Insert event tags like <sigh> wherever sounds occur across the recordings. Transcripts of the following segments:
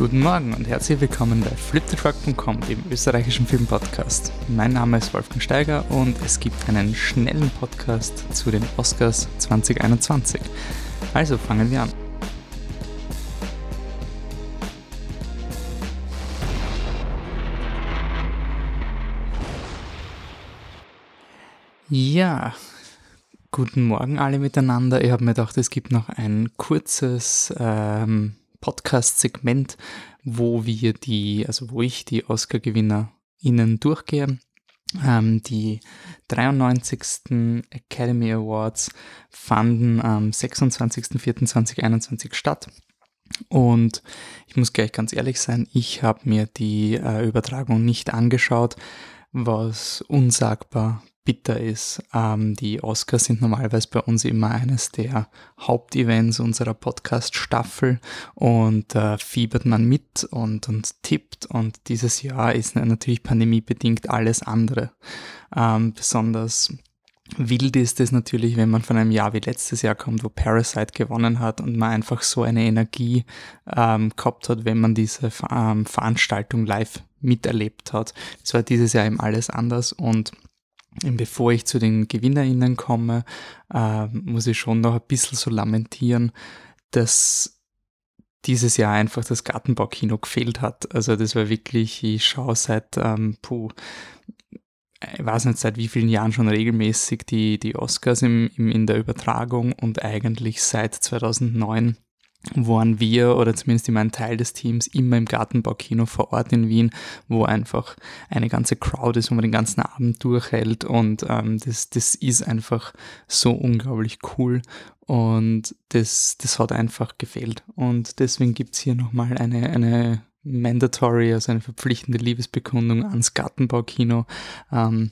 Guten Morgen und herzlich willkommen bei fliptetruck.com, dem österreichischen Filmpodcast. Mein Name ist Wolfgang Steiger und es gibt einen schnellen Podcast zu den Oscars 2021. Also fangen wir an. Ja, guten Morgen alle miteinander. Ich habe mir gedacht, es gibt noch ein kurzes ähm, Podcast-Segment, wo wir die, also wo ich die Oscar-GewinnerInnen durchgehe. Ähm, die 93. Academy Awards fanden am 26.04.2021 statt. Und ich muss gleich ganz ehrlich sein, ich habe mir die äh, Übertragung nicht angeschaut, was unsagbar bitter ist. Ähm, die Oscars sind normalerweise bei uns immer eines der Hauptevents unserer Podcast-Staffel und äh, fiebert man mit und, und tippt. Und dieses Jahr ist natürlich pandemiebedingt alles andere. Ähm, besonders Wild ist es natürlich, wenn man von einem Jahr wie letztes Jahr kommt, wo Parasite gewonnen hat und man einfach so eine Energie ähm, gehabt hat, wenn man diese ähm, Veranstaltung live miterlebt hat. Es war dieses Jahr eben alles anders und bevor ich zu den GewinnerInnen komme, äh, muss ich schon noch ein bisschen so lamentieren, dass dieses Jahr einfach das Gartenbaukino gefehlt hat. Also das war wirklich, ich schaue seit, ähm, puh, ich weiß nicht seit wie vielen Jahren schon regelmäßig die, die Oscars im, im, in der Übertragung und eigentlich seit 2009 waren wir oder zumindest immer ein Teil des Teams immer im Gartenbaukino vor Ort in Wien, wo einfach eine ganze Crowd ist, wo man den ganzen Abend durchhält und ähm, das, das ist einfach so unglaublich cool und das, das hat einfach gefehlt und deswegen gibt es hier nochmal eine, eine mandatory, also eine verpflichtende Liebesbekundung ans Gartenbaukino. Ähm,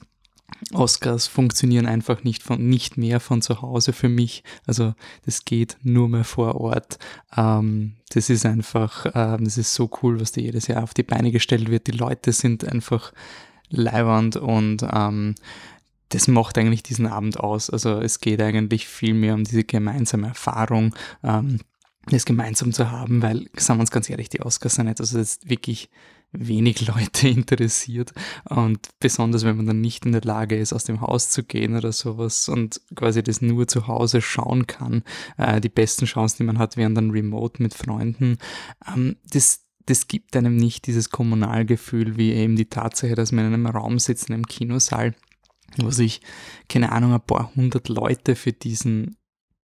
Oscars funktionieren einfach nicht von nicht mehr von zu Hause für mich. Also das geht nur mehr vor Ort. Ähm, das ist einfach, ähm, das ist so cool, was da jedes Jahr auf die Beine gestellt wird. Die Leute sind einfach leiwand und ähm, das macht eigentlich diesen Abend aus. Also es geht eigentlich viel mehr um diese gemeinsame Erfahrung. Ähm, das gemeinsam zu haben, weil, sagen wir uns ganz ehrlich, die Oscars sind also das ist wirklich wenig <laughs> Leute interessiert und besonders wenn man dann nicht in der Lage ist, aus dem Haus zu gehen oder sowas und quasi das nur zu Hause schauen kann. Äh, die besten Chancen, die man hat, wären dann remote mit Freunden. Ähm, das, das gibt einem nicht dieses Kommunalgefühl wie eben die Tatsache, dass man in einem Raum sitzt, in einem Kinosaal wo sich, keine Ahnung, ein paar hundert Leute für diesen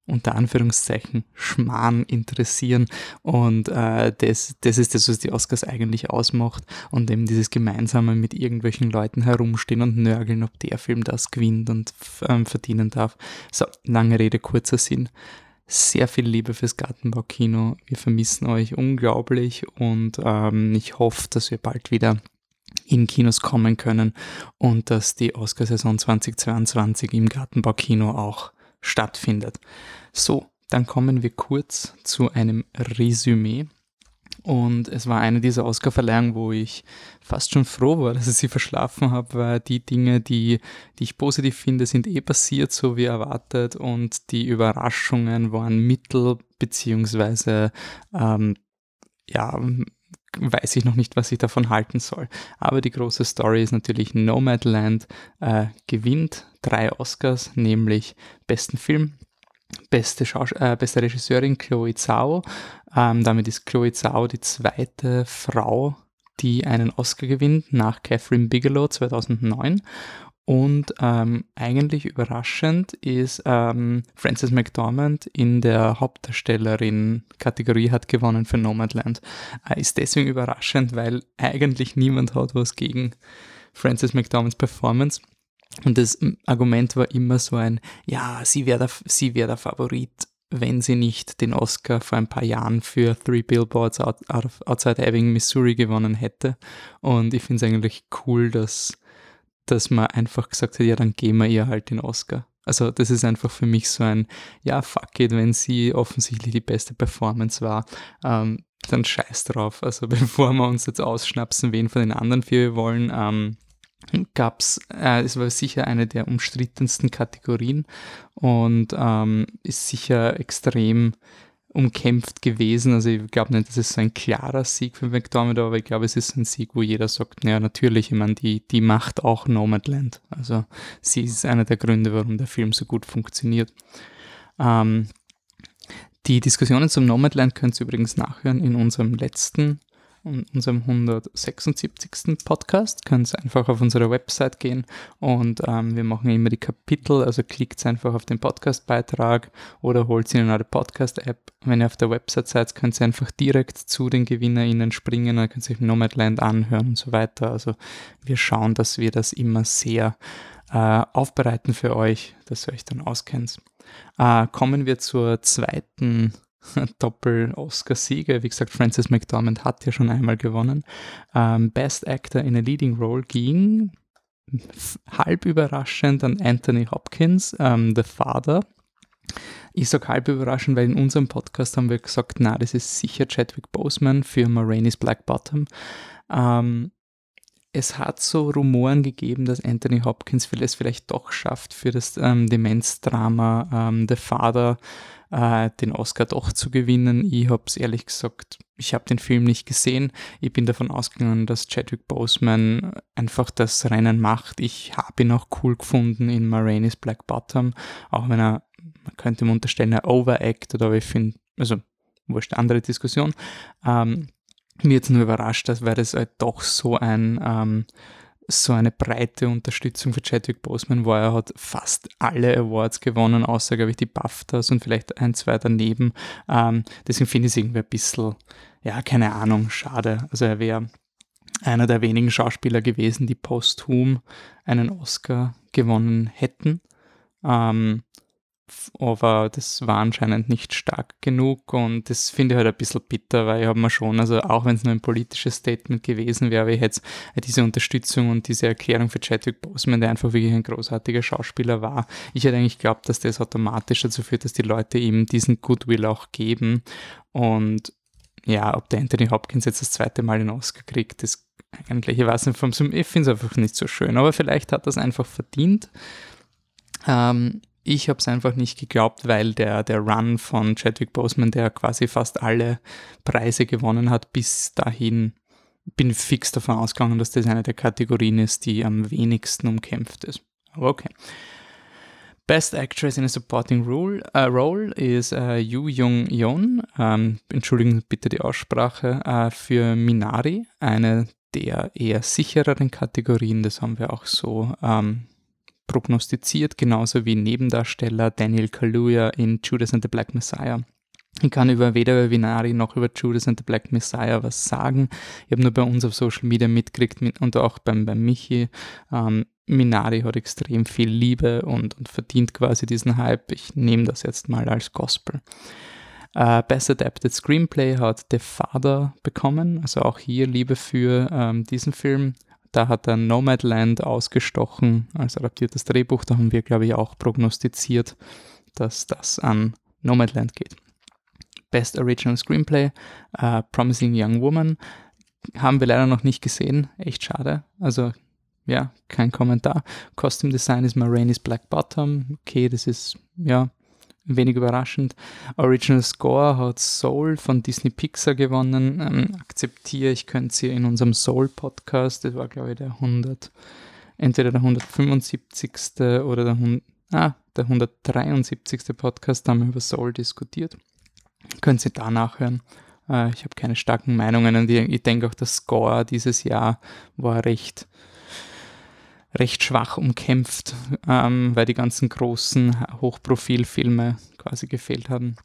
unter Anführungszeichen Schmarrn interessieren und äh, das, das ist das, was die Oscars eigentlich ausmacht und eben dieses gemeinsame mit irgendwelchen Leuten herumstehen und nörgeln, ob der Film das gewinnt und ähm, verdienen darf. So, lange Rede, kurzer Sinn. Sehr viel Liebe fürs Gartenbaukino. Wir vermissen euch unglaublich und ähm, ich hoffe, dass wir bald wieder in Kinos kommen können und dass die Oscarsaison 2022 im Gartenbaukino auch stattfindet. So, dann kommen wir kurz zu einem Resümee. Und es war eine dieser Oscar-Verleihungen, wo ich fast schon froh war, <laughs> dass ich sie verschlafen habe, weil die Dinge, die, die ich positiv finde, sind eh passiert, so wie erwartet. Und die Überraschungen waren mittel, beziehungsweise, ähm, ja, weiß ich noch nicht, was ich davon halten soll. Aber die große Story ist natürlich Nomadland äh, gewinnt drei Oscars, nämlich besten Film, beste, Schaus äh, beste Regisseurin Chloe Zhao. Ähm, damit ist Chloe Zhao die zweite Frau, die einen Oscar gewinnt, nach Catherine Bigelow 2009. Und ähm, eigentlich überraschend ist ähm, Frances McDormand in der Hauptdarstellerin-Kategorie hat gewonnen für Nomadland. Äh, ist deswegen überraschend, weil eigentlich niemand hat was gegen Frances McDormands Performance. Und das Argument war immer so ein, ja, sie wäre der, wär der Favorit, wenn sie nicht den Oscar vor ein paar Jahren für Three Billboards Outside Ebbing, Missouri gewonnen hätte. Und ich finde es eigentlich cool, dass dass man einfach gesagt hat, ja, dann geben wir ihr halt den Oscar. Also das ist einfach für mich so ein, ja, fuck it, wenn sie offensichtlich die beste Performance war, ähm, dann scheiß drauf. Also <laughs> bevor wir uns jetzt ausschnapsen, wen von den anderen vier wir wollen, ähm, gab es, äh, es war sicher eine der umstrittensten Kategorien und ähm, ist sicher extrem umkämpft gewesen. Also ich glaube nicht, dass es so ein klarer Sieg für McDormand, aber ich glaube, es ist ein Sieg, wo jeder sagt, ja natürlich, ich meine, die, die macht auch Nomadland. Also sie ist einer der Gründe, warum der Film so gut funktioniert. Ähm, die Diskussionen zum Nomadland könnt ihr übrigens nachhören in unserem letzten in unserem 176. Podcast. Könnt einfach auf unsere Website gehen und ähm, wir machen immer die Kapitel, also klickt einfach auf den Podcastbeitrag oder holt sie in eure Podcast-App. Wenn ihr auf der Website seid, könnt ihr einfach direkt zu den GewinnerInnen springen, dann könnt ihr euch Nomadland anhören und so weiter. Also wir schauen, dass wir das immer sehr äh, aufbereiten für euch, dass ihr euch dann auskennt. Äh, kommen wir zur zweiten <laughs> Doppel-Oscar-Sieger. Wie gesagt, Francis McDormand hat ja schon einmal gewonnen. Ähm, Best Actor in a Leading Role ging halb überraschend an Anthony Hopkins, ähm, The Father. Ich sage halb überraschend, weil in unserem Podcast haben wir gesagt, na, das ist sicher Chadwick Boseman für Maraine's Black Bottom. Ähm, es hat so Rumoren gegeben, dass Anthony Hopkins es vielleicht doch schafft, für das ähm, Demenzdrama ähm, The Father äh, den Oscar doch zu gewinnen. Ich habe es ehrlich gesagt, ich habe den Film nicht gesehen. Ich bin davon ausgegangen, dass Chadwick Boseman einfach das Rennen macht. Ich habe ihn auch cool gefunden in Maraine's Black Bottom, auch wenn er, man könnte ihm unterstellen, er overacted, aber ich finde, also wurscht, andere Diskussion. Ähm, mir jetzt nur überrascht, dass weil das halt doch so ein ähm, so eine breite Unterstützung für Chadwick Boseman war. Er hat fast alle Awards gewonnen, außer, glaube ich, die BAFTAs und vielleicht ein, zwei daneben. Ähm, deswegen finde ich es irgendwie ein bisschen, ja, keine Ahnung, schade. Also er wäre einer der wenigen Schauspieler gewesen, die posthum einen Oscar gewonnen hätten. Ähm, aber das war anscheinend nicht stark genug und das finde ich halt ein bisschen bitter, weil ich habe mir schon, also auch wenn es nur ein politisches Statement gewesen wäre, ich hätte diese Unterstützung und diese Erklärung für Chadwick Boseman, der einfach wirklich ein großartiger Schauspieler war, ich hätte eigentlich geglaubt, dass das automatisch dazu führt, dass die Leute ihm diesen Goodwill auch geben und ja, ob der Anthony Hopkins jetzt das zweite Mal den Oscar kriegt, das eigentlich, ich weiß nicht, vom, ich finde es einfach nicht so schön, aber vielleicht hat das einfach verdient. Ähm, ich habe es einfach nicht geglaubt, weil der, der Run von Chadwick Boseman, der quasi fast alle Preise gewonnen hat, bis dahin bin fix davon ausgegangen, dass das eine der Kategorien ist, die am wenigsten umkämpft ist. Aber okay. Best Actress in a Supporting Role, uh, role is uh, Yu Jung Yeon, ähm, entschuldigen bitte die Aussprache, uh, für Minari, eine der eher sichereren Kategorien, das haben wir auch so ähm, prognostiziert, genauso wie Nebendarsteller Daniel Kaluuya in Judas and the Black Messiah. Ich kann über weder über Vinari noch über Judas and the Black Messiah was sagen. Ich habe nur bei uns auf Social Media mitgekriegt mit, und auch beim, beim Michi. Ähm, Minari hat extrem viel Liebe und, und verdient quasi diesen Hype. Ich nehme das jetzt mal als Gospel. Uh, Best Adapted Screenplay hat The Father bekommen, also auch hier Liebe für ähm, diesen Film. Da hat er Nomadland ausgestochen als adaptiertes Drehbuch. Da haben wir, glaube ich, auch prognostiziert, dass das an Nomadland geht. Best Original Screenplay, uh, Promising Young Woman, haben wir leider noch nicht gesehen. Echt schade. Also, ja, kein Kommentar. Costume Design ist Maraine's Black Bottom. Okay, das ist, ja, wenig überraschend. Original Score hat Soul von Disney Pixar gewonnen. Ähm, akzeptiere, ich könnte sie in unserem Soul-Podcast, das war glaube ich der 100, entweder der 175. oder der, 100, ah, der 173. Podcast, da haben wir über Soul diskutiert. Können Sie da nachhören. Äh, ich habe keine starken Meinungen und ich denke auch, der Score dieses Jahr war recht recht schwach umkämpft, ähm, weil die ganzen großen Hochprofilfilme quasi gefehlt haben.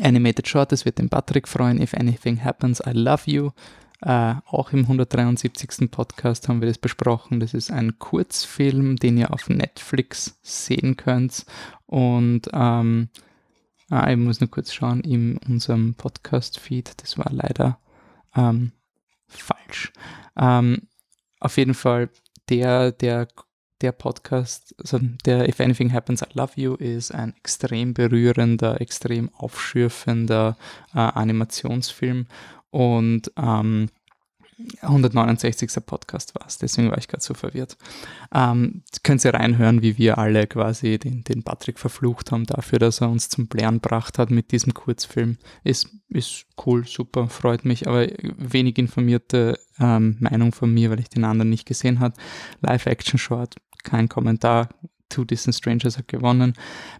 Animated Short, das wird den Patrick freuen. If Anything Happens, I Love You. Äh, auch im 173. Podcast haben wir das besprochen. Das ist ein Kurzfilm, den ihr auf Netflix sehen könnt. Und ähm, ah, ich muss nur kurz schauen, in unserem Podcast-Feed, das war leider ähm, falsch. Ähm, auf jeden Fall der, der, der Podcast, also der If Anything Happens, I Love You, ist ein extrem berührender, extrem aufschürfender äh, Animationsfilm. Und ähm, 169. Podcast war es, deswegen war ich gerade so verwirrt. Ähm, könnt ihr reinhören, wie wir alle quasi den, den Patrick verflucht haben dafür, dass er uns zum Blären gebracht hat mit diesem Kurzfilm. Ist, ist cool, super, freut mich, aber wenig informierte ähm, Meinung von mir, weil ich den anderen nicht gesehen habe. Live-Action-Short, kein Kommentar, Two Distant Strangers hat gewonnen.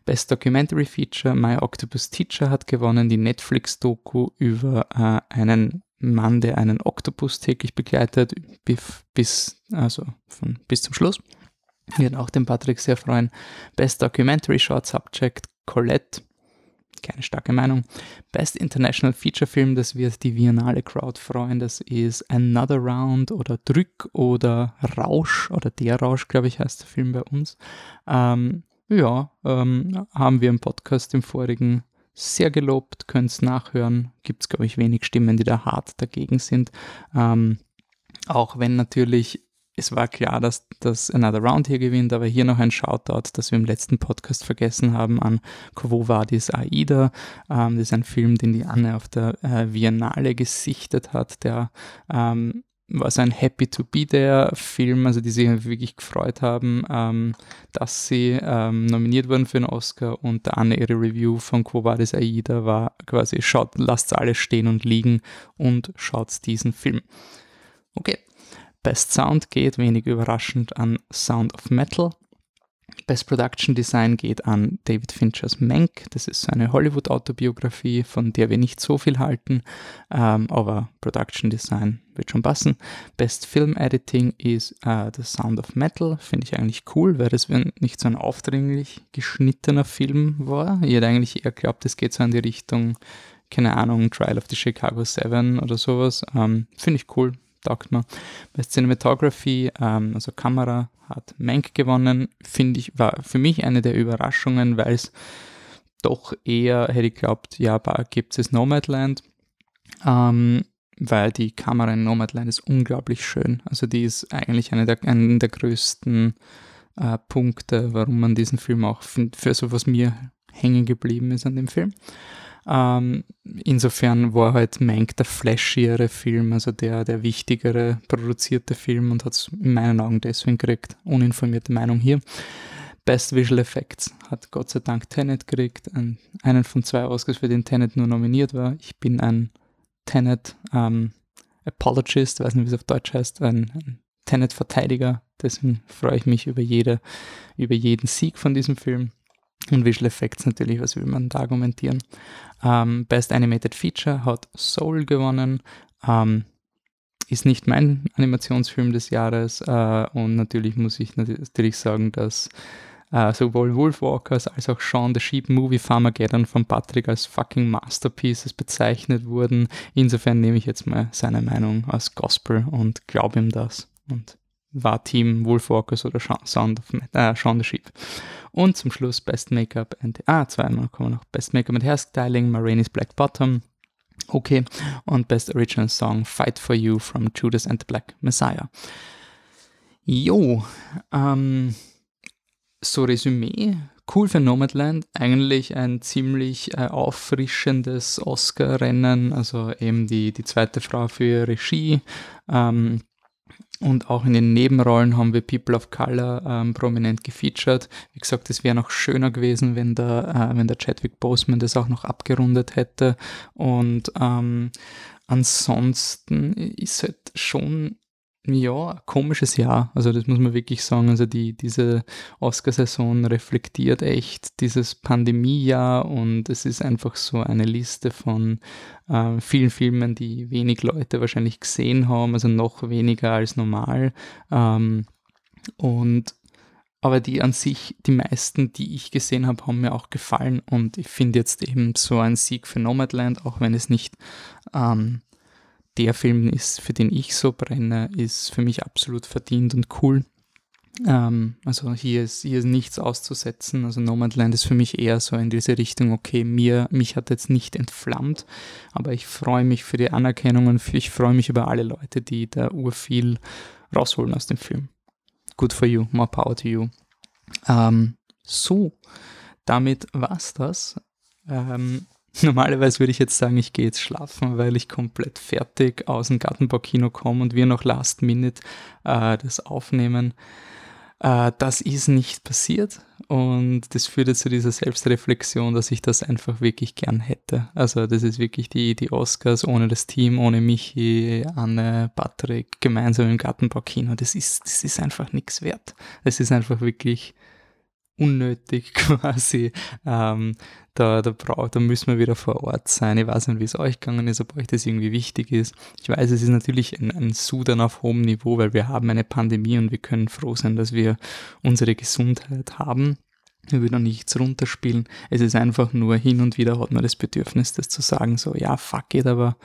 Best Documentary Feature, My Octopus Teacher hat gewonnen. Die Netflix-Doku über äh, einen Mann, der einen Oktopus täglich begleitet, bis, also von, bis zum Schluss. Wird auch den Patrick sehr freuen. Best Documentary Short Subject, Colette. Keine starke Meinung. Best International Feature Film, das wird die Viennale Crowd freuen. Das ist Another Round oder Drück oder Rausch oder Der Rausch, glaube ich, heißt der Film bei uns. Ähm, ja, ähm, haben wir im Podcast im vorigen sehr gelobt, könnt es nachhören. Gibt es, glaube ich, wenig Stimmen, die da hart dagegen sind. Ähm, auch wenn natürlich es war klar, dass das Another Round hier gewinnt, aber hier noch ein Shoutout, das wir im letzten Podcast vergessen haben an Quo Vadis Aida. Ähm, das ist ein Film, den die Anne auf der äh, Biennale gesichtet hat, der ähm, war so ein Happy to Be There Film, also die sich wirklich gefreut haben, ähm, dass sie ähm, nominiert wurden für einen Oscar und der Anne ihre Review von Quo Vadis Aida war quasi, schaut, lasst alles stehen und liegen und schaut diesen Film. Okay, Best Sound geht wenig überraschend an Sound of Metal. Best Production Design geht an David Finchers Mank. Das ist eine Hollywood-Autobiografie, von der wir nicht so viel halten, ähm, aber Production Design wird schon passen. Best Film Editing ist uh, The Sound of Metal. Finde ich eigentlich cool, weil das nicht so ein aufdringlich geschnittener Film war. Ich hätte eigentlich eher geglaubt, es geht so in die Richtung, keine Ahnung, Trial of the Chicago Seven oder sowas. Ähm, Finde ich cool, taugt mir. Bei Cinematography, ähm, also Kamera, hat Mank gewonnen. Finde ich, war für mich eine der Überraschungen, weil es doch eher, hätte ich geglaubt, ja, gibt es Nomadland. Ähm, weil die Kamera in Nomadland ist unglaublich schön. Also die ist eigentlich eine der, einer der größten äh, Punkte, warum man diesen Film auch für so was mir hängen geblieben ist an dem Film. Ähm, insofern war halt Mank der flashiere Film, also der, der wichtigere produzierte Film und hat es in meinen Augen deswegen gekriegt. Uninformierte Meinung hier. Best Visual Effects hat Gott sei Dank Tenet gekriegt, ein, einen von zwei Oscars, für den Tenet nur nominiert war. Ich bin ein Tenet ähm, Apologist, weiß nicht, wie es auf Deutsch heißt, ein, ein Tenet-Verteidiger. Deswegen freue ich mich über, jede, über jeden Sieg von diesem Film. Und Visual Effects natürlich, was will man da argumentieren. Ähm, Best Animated Feature hat Soul gewonnen. Ähm, ist nicht mein Animationsfilm des Jahres. Äh, und natürlich muss ich natürlich sagen, dass äh, sowohl Wolfwalkers als auch Shaun the Sheep Movie Farmageddon von Patrick als fucking Masterpieces bezeichnet wurden. Insofern nehme ich jetzt mal seine Meinung als Gospel und glaube ihm das. Und war Team Wolfwalkers oder Sound of, äh, Shaun the Sheep. Und zum Schluss Best Make-up and, ah, zweimal kommen noch. Best Make-up and Hairstyling, Maraine's Black Bottom. Okay. Und Best Original Song, Fight for You from Judas and the Black Messiah. Jo, ähm, so Resümee. Cool für Nomadland, eigentlich ein ziemlich äh, auffrischendes Oscar-Rennen, also eben die, die zweite Frau für Regie. Ähm, und auch in den Nebenrollen haben wir People of Color ähm, prominent gefeatured. Wie gesagt, es wäre noch schöner gewesen, wenn der, äh, wenn der Chadwick Boseman das auch noch abgerundet hätte. Und ähm, ansonsten ist halt schon ja, ein komisches Jahr. Also das muss man wirklich sagen. Also die, diese Oscarsaison reflektiert echt dieses Pandemiejahr und es ist einfach so eine Liste von äh, vielen Filmen, die wenig Leute wahrscheinlich gesehen haben, also noch weniger als normal. Ähm, und aber die an sich, die meisten, die ich gesehen habe, haben mir auch gefallen und ich finde jetzt eben so ein Sieg für Nomadland, auch wenn es nicht ähm, der Film ist, für den ich so brenne, ist für mich absolut verdient und cool. Ähm, also hier ist, hier ist nichts auszusetzen. Also Nomadland ist für mich eher so in diese Richtung, okay, mir, mich hat jetzt nicht entflammt, aber ich freue mich für die Anerkennung und ich freue mich über alle Leute, die da urviel rausholen aus dem Film. Good for you, more power to you. Ähm, so, damit war's das. Ähm, <laughs> Normalerweise würde ich jetzt sagen, ich gehe jetzt schlafen, weil ich komplett fertig aus dem Gartenbaukino komme und wir noch Last Minute äh, das aufnehmen. Äh, das ist nicht passiert und das führte zu dieser Selbstreflexion, dass ich das einfach wirklich gern hätte. Also das ist wirklich die, die Oscars ohne das Team, ohne Michi, Anne, Patrick, gemeinsam im Gartenbaukino. Das ist, das ist einfach nichts wert. Das ist einfach wirklich unnötig <laughs> quasi. Ähm, da, da, braucht, da müssen wir wieder vor Ort sein. Ich weiß nicht, wie es euch gegangen ist, ob euch das irgendwie wichtig ist. Ich weiß, es ist natürlich ein, ein Sudern auf hohem Niveau, weil wir haben eine Pandemie und wir können froh sein, dass wir unsere Gesundheit haben. Wir würden auch nichts runterspielen. Es ist einfach nur hin und wieder hat man das Bedürfnis, das zu sagen, so, ja, fuck it, aber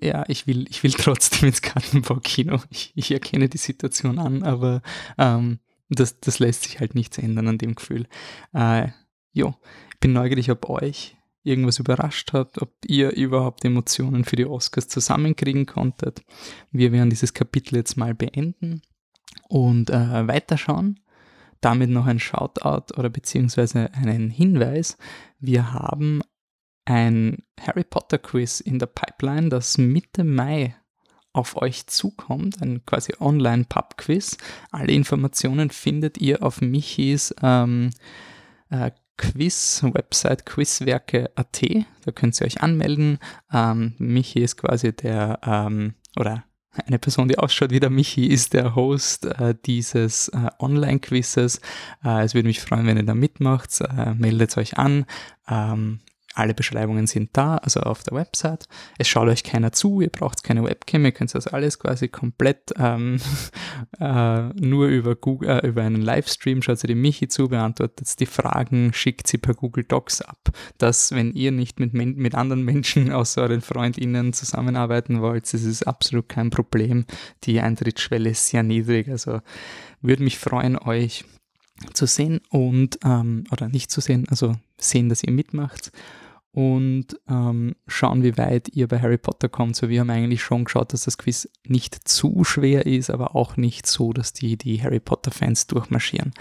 ja, ich will, ich will <laughs> trotzdem ins Gartenbaukino. Ich, ich erkenne die Situation an, aber ähm, das, das lässt sich halt nichts ändern an dem Gefühl. Äh, jo, ich bin neugierig, ob euch irgendwas überrascht hat, ob ihr überhaupt Emotionen für die Oscars zusammenkriegen konntet. Wir werden dieses Kapitel jetzt mal beenden und äh, weiterschauen. Damit noch ein Shoutout oder beziehungsweise einen Hinweis. Wir haben ein Harry Potter Quiz in der Pipeline, das Mitte Mai auf euch zukommt, ein quasi Online-Pub-Quiz. Alle Informationen findet ihr auf Michis ähm, äh, Quiz-Website quizwerke.at. Da könnt ihr euch anmelden. Ähm, Michi ist quasi der, ähm, oder eine Person, die ausschaut wie der Michi, ist der Host äh, dieses äh, Online-Quizzes. Äh, es würde mich freuen, wenn ihr da mitmacht. Äh, meldet euch an. Ähm, alle Beschreibungen sind da, also auf der Website. Es schaut euch keiner zu, ihr braucht keine Webcam, ihr könnt das alles quasi komplett ähm, <laughs> äh, nur über, Google, äh, über einen Livestream, schaut sie dem Michi zu, beantwortet die Fragen, schickt sie per Google Docs ab. Dass, wenn ihr nicht mit, mit anderen Menschen außer euren FreundInnen zusammenarbeiten wollt, das ist absolut kein Problem. Die Eintrittsschwelle ist sehr niedrig, also würde mich freuen, euch zu sehen und, ähm, oder nicht zu sehen, also sehen, dass ihr mitmacht und ähm, schauen, wie weit ihr bei Harry Potter kommt. So, wir haben eigentlich schon geschaut, dass das Quiz nicht zu schwer ist, aber auch nicht so, dass die, die Harry Potter-Fans durchmarschieren.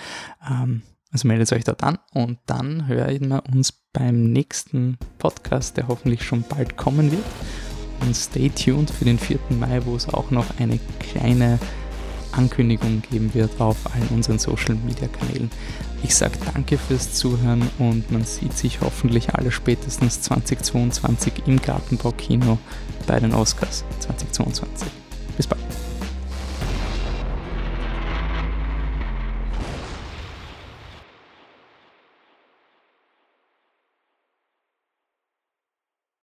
Ähm, also meldet euch dort an und dann hören wir uns beim nächsten Podcast, der hoffentlich schon bald kommen wird. Und stay tuned für den 4. Mai, wo es auch noch eine kleine Ankündigung geben wird auf allen unseren Social Media Kanälen. Ich sage danke fürs Zuhören und man sieht sich hoffentlich alle spätestens 2022 im Gartenbaukino bei den Oscars 2022.